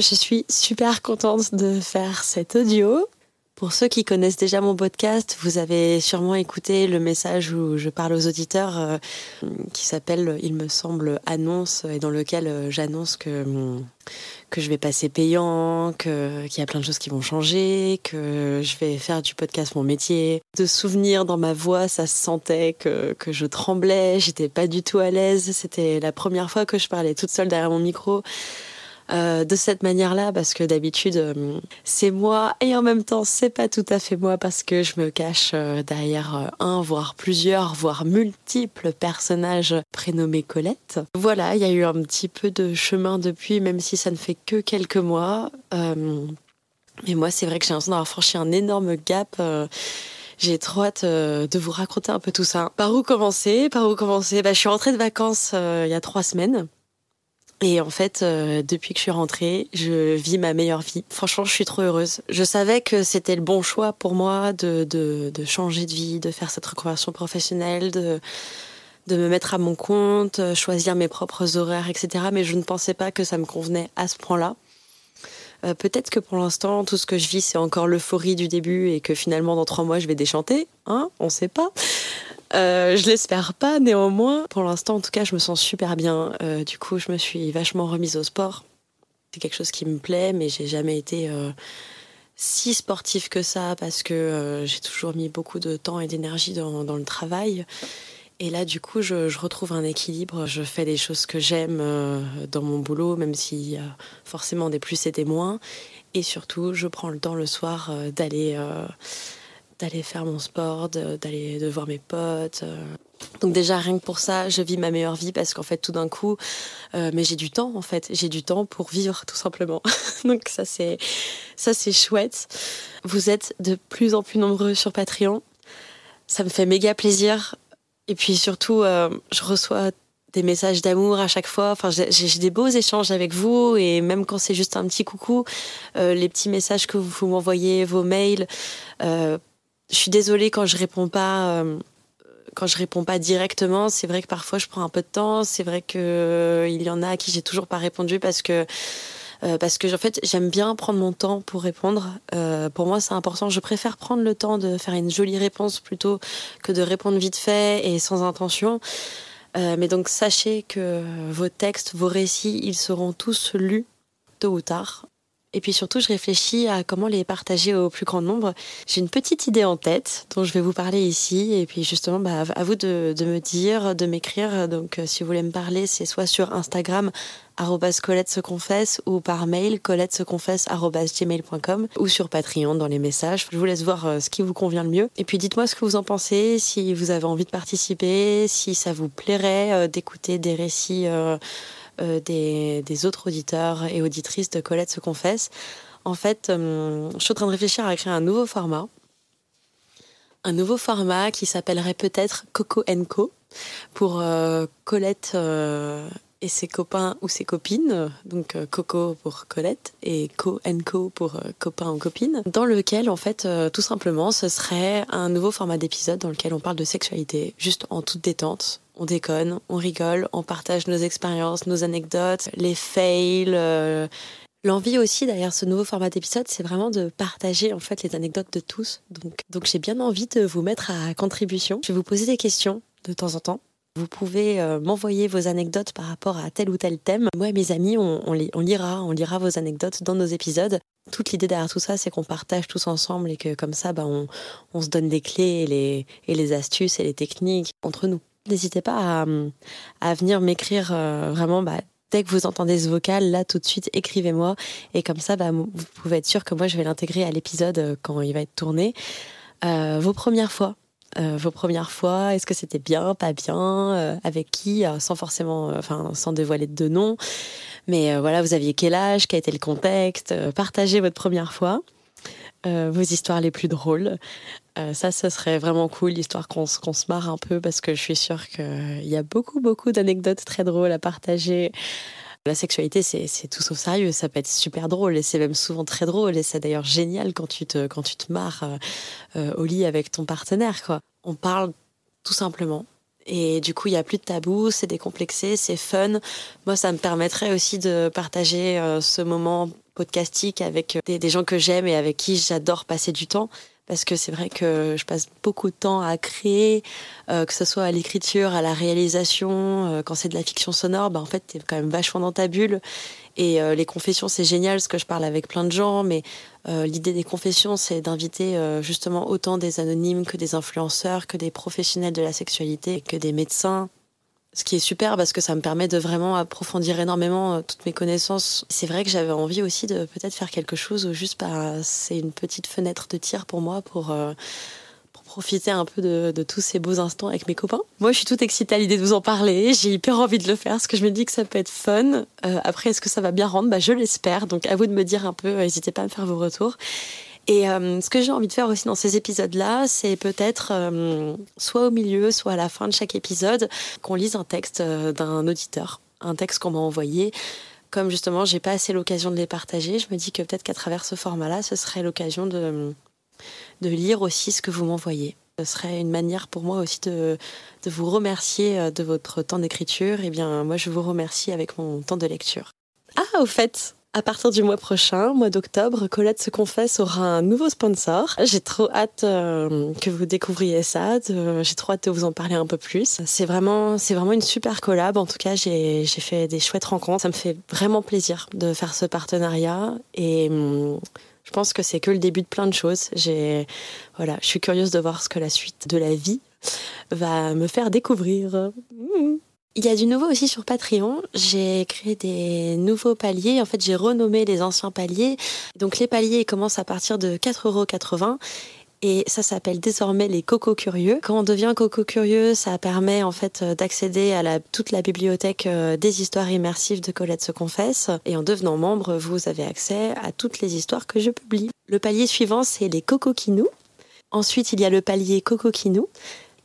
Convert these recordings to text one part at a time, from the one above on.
je suis super contente de faire cet audio. Pour ceux qui connaissent déjà mon podcast, vous avez sûrement écouté le message où je parle aux auditeurs euh, qui s'appelle, il me semble, annonce et dans lequel euh, j'annonce que que je vais passer payant, qu'il y a plein de choses qui vont changer, que je vais faire du podcast mon métier. De souvenirs dans ma voix, ça se sentait que que je tremblais, j'étais pas du tout à l'aise. C'était la première fois que je parlais toute seule derrière mon micro. Euh, de cette manière-là parce que d'habitude euh, c'est moi et en même temps c'est pas tout à fait moi parce que je me cache euh, derrière un voire plusieurs voire multiples personnages prénommés Colette. Voilà, il y a eu un petit peu de chemin depuis même si ça ne fait que quelques mois. mais moi c'est vrai que j'ai l'impression d'avoir franchi un énorme gap. J'ai trop hâte de vous raconter un peu tout ça. Par où commencer? Par où commencer? Bah, Je suis rentrée de vacances il y a trois semaines. Et en fait, euh, depuis que je suis rentrée, je vis ma meilleure vie. Franchement, je suis trop heureuse. Je savais que c'était le bon choix pour moi de, de, changer de vie, de faire cette reconversion professionnelle, de, de me mettre à mon compte, euh, choisir mes propres horaires, etc. Mais je ne pensais pas que ça me convenait à ce point-là. Euh, Peut-être que pour l'instant, tout ce que je vis, c'est encore l'euphorie du début et que finalement, dans trois mois, je vais déchanter. Hein On sait pas. Euh, je l'espère pas, néanmoins. Pour l'instant, en tout cas, je me sens super bien. Euh, du coup, je me suis vachement remise au sport. C'est quelque chose qui me plaît, mais j'ai jamais été euh, si sportive que ça parce que j'ai toujours mis beaucoup de temps et d'énergie dans, le travail. Et là, du coup, je, je, retrouve un équilibre. Je fais des choses que j'aime dans mon boulot, même a forcément des plus et des moins. Et surtout, je prends le temps le soir d'aller d'aller faire mon sport, d'aller de, voir mes potes. Euh. Donc déjà rien que pour ça, je vis ma meilleure vie parce qu'en fait tout d'un coup, euh, mais j'ai du temps en fait, j'ai du temps pour vivre tout simplement. Donc ça c'est ça c'est chouette. Vous êtes de plus en plus nombreux sur Patreon, ça me fait méga plaisir. Et puis surtout, euh, je reçois des messages d'amour à chaque fois. Enfin, j'ai des beaux échanges avec vous et même quand c'est juste un petit coucou, les petits messages que vous, m'envoyez, vos mails. Je suis désolée quand je réponds pas. Euh, quand je réponds pas directement, c'est vrai que parfois je prends un peu de temps. C'est vrai que euh, il y en a à qui j'ai toujours pas répondu parce que euh, parce que en fait j'aime bien prendre mon temps pour répondre. Pour moi c'est important. Je préfère prendre le temps de faire une jolie réponse plutôt que de répondre vite fait et sans intention. Mais donc sachez que vos textes, vos récits, ils seront tous lus tôt ou tard. Et puis surtout, je réfléchis à comment les partager au plus grand nombre. J'ai une petite idée en tête dont je vais vous parler ici. Et puis justement, bah, à vous de, de, me dire, de m'écrire. Donc euh, si vous voulez me parler, c'est soit sur Instagram, Colette se confesse, ou par mail, colette se confesse, gmail.com, ou sur Patreon dans les messages. Je vous laisse voir euh, ce qui vous convient le mieux. Et puis dites-moi ce que vous en pensez, si vous avez envie de participer, si ça vous plairait euh, d'écouter des récits des, des, autres auditeurs et auditrices de Colette se confesse. En fait, je suis en train de réfléchir à créer un nouveau format. Un nouveau format qui s'appellerait peut-être Coco Co pour Colette et ses copains ou ses copines, donc euh, Coco pour Colette et Co Co pour euh, copains ou copines, dans lequel en fait euh, tout simplement ce serait un nouveau format d'épisode dans lequel on parle de sexualité, juste en toute détente. On déconne, on rigole, on partage nos expériences, nos anecdotes, les fails. L'envie aussi derrière ce nouveau format d'épisode, c'est vraiment de partager en fait les anecdotes de tous. Donc, donc j'ai bien envie de vous mettre à contribution. Je vais vous poser des questions de temps en temps vous pouvez euh, m'envoyer vos anecdotes par rapport à tel ou tel thème. Moi et mes amis, on, on, lira, on lira vos anecdotes dans nos épisodes. Toute l'idée derrière tout ça, c'est qu'on partage tous ensemble et que comme ça, bah, on, on, se donne les clés les, et les astuces et les techniques entre nous. N'hésitez pas à, venir m'écrire euh, vraiment bah, dès que vous entendez ce vocal, là tout de suite, écrivez-moi. Et comme ça, bah, vous pouvez être sûr que moi, je vais l'intégrer à l'épisode euh, quand il va être tourné. Euh, vos premières fois, euh, vos premières fois Est-ce que c'était bien, pas bien euh, Avec qui euh, Sans forcément, enfin, sans dévoiler de nom. Mais voilà, vous aviez quel âge Quel était le contexte Partagez votre première fois. vos histoires les plus drôles. Ça, ce serait vraiment cool, l'histoire qu'on se marre un peu, parce que je suis sûre qu'il y a beaucoup, beaucoup d'anecdotes très drôles à partager. La sexualité, c'est tout sauf sérieux. Ça peut être super drôle et c'est même souvent très drôle. Et c'est d'ailleurs génial quand tu te, quand tu te marres euh, euh, au lit avec ton partenaire. Quoi. On parle tout simplement. Et du coup, il n'y a plus de tabou, c'est décomplexé, c'est fun. Moi, ça me permettrait aussi de partager euh, ce moment podcastique avec des gens que j'aime et avec qui j'adore passer du temps parce que c'est vrai que je passe beaucoup de temps à créer, euh, que ce soit à l'écriture, à la réalisation, euh, quand c'est de la fiction sonore, bah en fait, tu es quand même vachement dans ta bulle. Et euh, les confessions, c'est génial, parce que je parle avec plein de gens, mais l'idée des confessions, c'est d'inviter justement autant des anonymes que des influenceurs, que des professionnels de la sexualité, que des médecins, ce qui est super parce que ça me permet de vraiment approfondir énormément euh, toutes mes connaissances. C'est vrai que j'avais envie aussi de peut-être faire quelque chose où juste bah, c'est une petite fenêtre de tir pour moi pour, euh, pour profiter un peu de, tous ces beaux instants avec mes copains. Moi, je suis toute excitée à l'idée de vous en parler. J'ai hyper envie de le faire parce que je me dis que ça peut être fun. Euh, après, est-ce que ça va bien rendre? Bah, Je l'espère. Donc, à vous de me dire un peu. N'hésitez pas à me faire vos retours. Et euh, ce que j'ai envie de faire aussi dans ces épisodes-là, c'est peut-être euh, soit au milieu, soit à la fin de chaque épisode, qu'on lise un texte euh, d'un auditeur, un texte qu'on m'a envoyé. Comme justement, j'ai pas assez l'occasion de les partager, je me dis que peut-être qu'à travers ce format-là, ce serait l'occasion de, de lire aussi ce que vous m'envoyez. Ce serait une manière pour moi aussi de, de vous remercier de votre temps d'écriture. Et eh bien, moi, je vous remercie avec mon temps de lecture. Ah, au fait, à partir du mois prochain, mois d'octobre, Colette se confesse aura un nouveau sponsor. J'ai trop hâte euh, que vous découvriez ça. J'ai trop hâte de vous en parler un peu plus. C'est vraiment, c'est vraiment une super collab. En tout cas, j'ai fait des chouettes rencontres. Ça me fait vraiment plaisir de faire ce partenariat et hum, je pense que c'est que le début de plein de choses. J'ai, voilà, je suis curieuse de voir ce que la suite de la vie va me faire découvrir. Mmh. Il y a du nouveau aussi sur Patreon. J'ai créé des nouveaux paliers. En fait, j'ai renommé les anciens paliers. Donc, les paliers commencent à partir de 4,80€ et ça s'appelle désormais les Coco Curieux. Quand on devient Coco Curieux, ça permet en fait d'accéder à toute la bibliothèque euh, des histoires immersives de Colette se confesse. Et en devenant membre, vous avez accès à toutes les histoires que je publie. Le palier suivant, c'est les Coco Kinou. Ensuite, il y a le palier Coco Kinou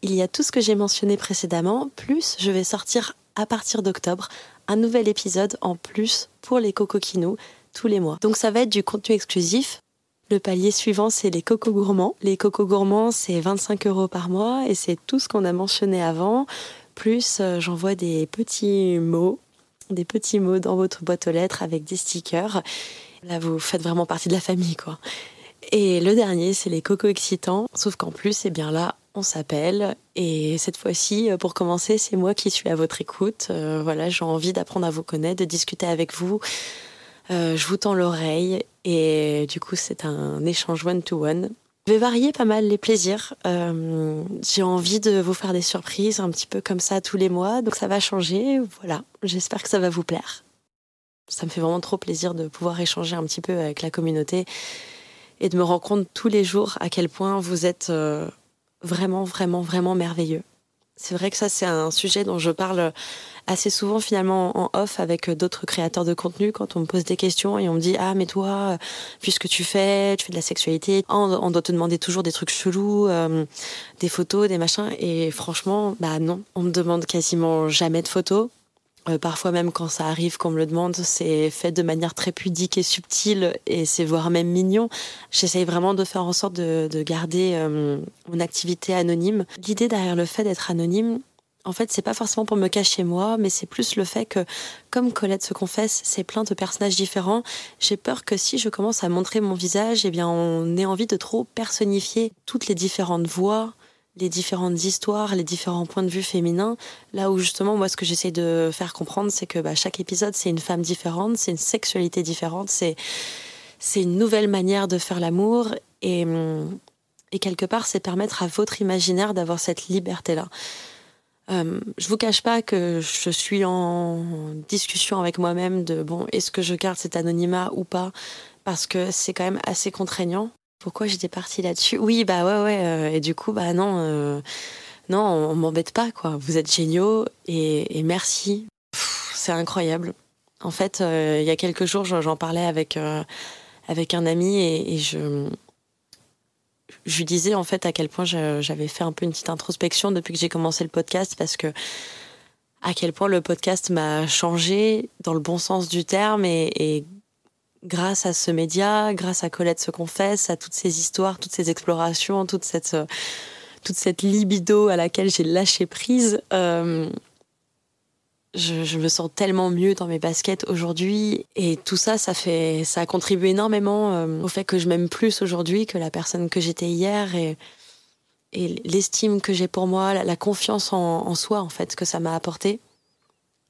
il y a tout ce que j'ai mentionné précédemment, plus je vais sortir à partir d'octobre un nouvel épisode en plus pour les cocoquinous tous les mois. Donc ça va être du contenu exclusif. Le palier suivant, c'est les cocos gourmands. Les cocos gourmands, c'est 25 euros par mois et c'est tout ce qu'on a mentionné avant. Plus euh, j'envoie des petits mots, des petits mots dans votre boîte aux lettres avec des stickers. Là, vous faites vraiment partie de la famille, quoi. Et le dernier, c'est les cocos excitants. Sauf qu'en plus, eh bien là, on s'appelle. Et cette fois-ci, euh, pour commencer, c'est moi qui suis à votre écoute. Euh, voilà, j'ai envie d'apprendre à vous connaître, de discuter avec vous. Euh, je vous tends l'oreille et du coup, c'est un échange one-to-one. Je vais varier pas mal les plaisirs. j'ai envie de vous faire des surprises un petit peu comme ça tous les mois, donc ça va changer. Voilà, j'espère que ça va vous plaire. Ça me fait vraiment trop plaisir de pouvoir échanger un petit peu avec la communauté et de me rendre compte tous les jours à quel point vous êtes vraiment, vraiment, vraiment merveilleux. C'est vrai que ça, c'est un sujet dont je parle assez souvent finalement en off avec d'autres créateurs de contenu quand on me pose des questions et on me dit ah mais toi puisque tu fais tu fais de la sexualité on, doit te demander toujours des trucs chelous euh, des photos des machins. Et franchement bah non on me demande quasiment jamais de photos euh, parfois même quand ça arrive qu'on me le demande, c'est fait de manière très pudique et subtile et c'est voire même mignon. J'essaye vraiment de faire en sorte de, garder euh, mon activité anonyme. L'idée derrière le fait d'être anonyme, en fait, c'est pas forcément pour me cacher moi, mais c'est plus le fait que, comme Colette se confesse, c'est plein de personnages différents. J'ai peur que si je commence à montrer mon visage, eh bien, on ait envie de trop personnifier toutes les différentes voix, les différentes histoires, les différents points de vue féminins. Là où justement, moi, ce que j'essaie de faire comprendre, c'est que bah, chaque épisode, c'est une femme différente, c'est une sexualité différente, c'est c'est une nouvelle manière de faire l'amour et et quelque part, c'est permettre à votre imaginaire d'avoir cette liberté-là. Euh, je vous cache pas que je suis en discussion avec moi-même de bon, est-ce que je garde cet anonymat ou pas? Parce que c'est quand même assez contraignant. Pourquoi j'étais partie là-dessus Oui, bah ouais, ouais. Euh, et du coup, bah non, euh, non, on, m'embête pas, quoi. Vous êtes géniaux et, merci. C'est incroyable. En fait, il y a quelques jours, j'en parlais avec avec un ami et je je lui disais en fait à quel point j'avais fait un peu une petite introspection depuis que j'ai commencé le podcast parce que à quel point le podcast m'a changé dans le bon sens du terme et, grâce à ce média, grâce à Colette se confesse, à toutes ces histoires, toutes ces explorations, toute cette toute cette libido à laquelle j'ai lâché prise, euh, je, me sens tellement mieux dans mes baskets aujourd'hui et tout ça, ça fait, ça a contribué énormément euh, au fait que je m'aime plus aujourd'hui que la personne que j'étais hier et, et l'estime que j'ai pour moi, la, confiance en, soi en fait que ça m'a apporté.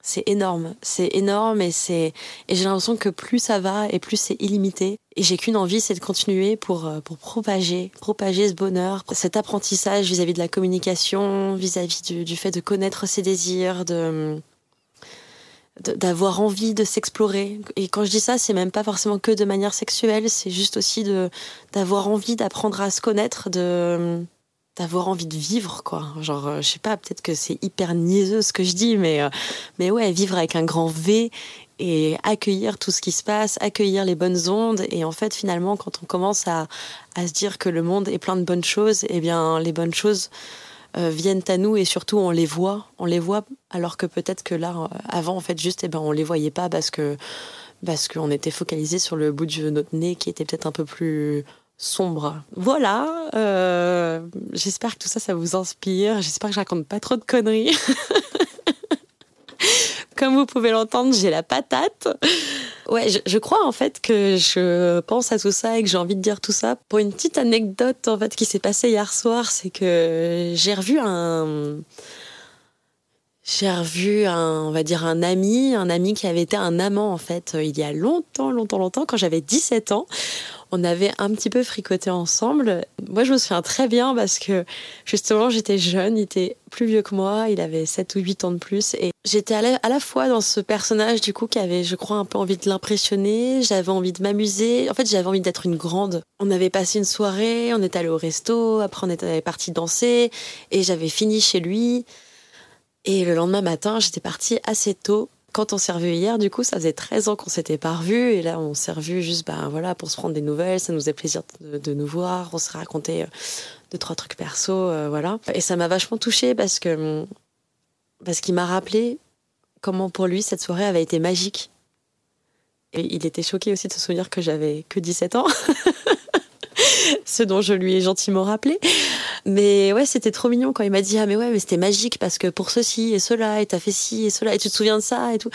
C'est énorme, c'est énorme et c'est et j'ai l'impression que plus ça va et plus c'est illimité et j'ai qu'une envie, c'est de continuer pour euh, pour propager, propager ce bonheur, cet apprentissage vis-à-vis de la communication, vis-à-vis du, fait de connaître ses désirs, de d'avoir envie de s'explorer. Et quand je dis ça, c'est même pas forcément que de manière sexuelle, c'est juste aussi d'avoir envie d'apprendre à se connaître, de d'avoir envie de vivre quoi. Genre euh, je sais pas, peut-être que c'est hyper niaiseux ce que je dis mais euh, mais ouais, vivre avec un grand V et accueillir tout ce qui se passe, accueillir les bonnes ondes et en fait finalement quand on commence à à se dire que le monde est plein de bonnes choses, eh bien les bonnes choses euh, viennent à nous et surtout on les voit, on les voit alors que peut-être que là avant en fait juste eh ben on les voyait pas parce que parce qu'on était focalisé sur le bout de notre nez qui était peut-être un peu plus sombre. Voilà, euh, j'espère que tout ça, ça vous inspire. J'espère que je raconte pas trop de conneries. Comme vous pouvez l'entendre, j'ai la patate. Ouais, je, crois en fait que je pense à tout ça et que j'ai envie de dire tout ça pour une petite anecdote en fait qui s'est passée hier soir, c'est que j'ai revu un j'ai revu un, on va dire un ami, un ami qui avait été un amant en fait il y a longtemps, longtemps, longtemps, quand j'avais 17 ans on avait un petit peu fricoté ensemble. Moi, je me souviens très bien parce que justement, j'étais jeune, il était plus vieux que moi, il avait 7 ou 8 ans de plus. Et j'étais à la, fois dans ce personnage, du coup, qui avait, je crois, un peu envie de l'impressionner, j'avais envie de m'amuser. En fait, j'avais envie d'être une grande. On avait passé une soirée, on était allé au resto, après on était parti danser, et j'avais fini chez lui. Et le lendemain matin, j'étais partie assez tôt quand on s'est revu hier, du coup, ça faisait 13 ans qu'on s'était pas revus. Et là, on s'est revus juste ben, voilà, pour se prendre des nouvelles. Ça nous faisait plaisir de, nous voir. On s'est raconté euh, deux, trois trucs perso. Euh, voilà. Et ça m'a vachement touchée parce que parce qu'il m'a rappelé comment pour lui cette soirée avait été magique. Et il était choqué aussi de se souvenir que j'avais que 17 ans. ce dont je lui ai gentiment rappelé. Mais ouais, c'était trop mignon quand il m'a dit ah mais ouais mais c'était magique parce que pour ceci et cela et t'as fait ci et cela et tu te souviens de ça et tout.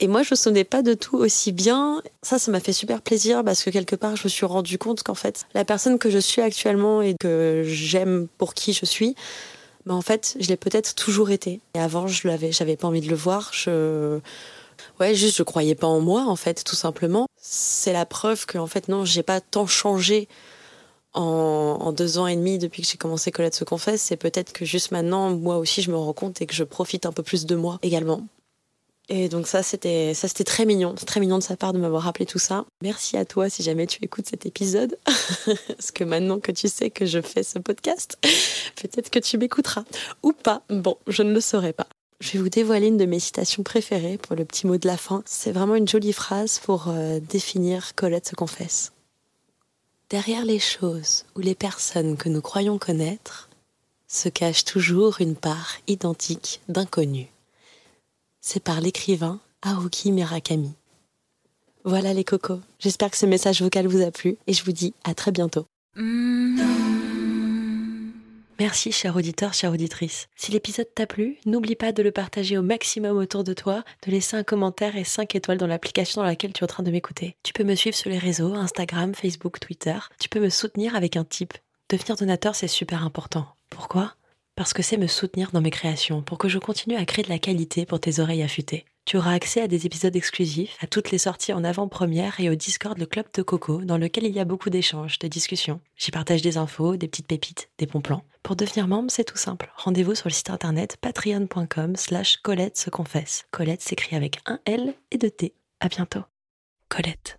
Et moi, je me souvenais pas de tout aussi bien. Ça, ça m'a fait super plaisir parce que quelque part, je me suis rendu compte qu'en fait, la personne que je suis actuellement et que j'aime pour qui je suis, bah en fait, je l'ai peut-être toujours été. Et avant, je l'avais, j'avais pas envie de le voir. Je, ouais, juste, je croyais pas en moi, en fait, tout simplement. C'est la preuve que, en fait, non, j'ai pas tant changé en, deux ans et demi depuis que j'ai commencé Colette se confesse, c'est peut-être que juste maintenant, moi aussi, je me rends compte et que je profite un peu plus de moi également. Et donc ça, c'était ça, c'était très mignon, c'est très mignon de sa part de m'avoir rappelé tout ça. Merci à toi si jamais tu écoutes cet épisode, parce que maintenant que tu sais que je fais ce podcast, peut-être que tu m'écouteras ou pas. Bon, je ne le saurais pas. Je vais vous dévoiler une de mes citations préférées pour le petit mot de la fin. C'est vraiment une jolie phrase pour euh, définir Colette se confesse. Derrière les choses ou les personnes que nous croyons connaître se cache toujours une part identique d'inconnu c'est par l'écrivain Haruki Murakami. Voilà les cocos, j'espère que ce message vocal vous a plu et je vous dis à très bientôt. Merci cher auditeur, chère auditrice. Si l'épisode t'a plu, n'oublie pas de le partager au maximum autour de toi, de laisser un commentaire et 5 étoiles dans l'application dans laquelle tu es en train de m'écouter. Tu peux me suivre sur les réseaux, Instagram, Facebook, Twitter. Tu peux me soutenir avec un tip. Devenir donateur, c'est super important. Pourquoi? Parce que c'est me soutenir dans mes créations pour que je continue à créer de la qualité pour tes oreilles affûtées. Tu auras accès à des épisodes exclusifs, à toutes les sorties en avant-première et au Discord le Club de Coco dans lequel il y a beaucoup d'échanges, de discussions. J'y partage des infos, des petites pépites, des bons plans. Pour devenir membre, c'est tout simple. Rendez-vous sur le site internet patreon.com slash Colette se confesse. Colette s'écrit avec un L et deux T. À bientôt. Colette.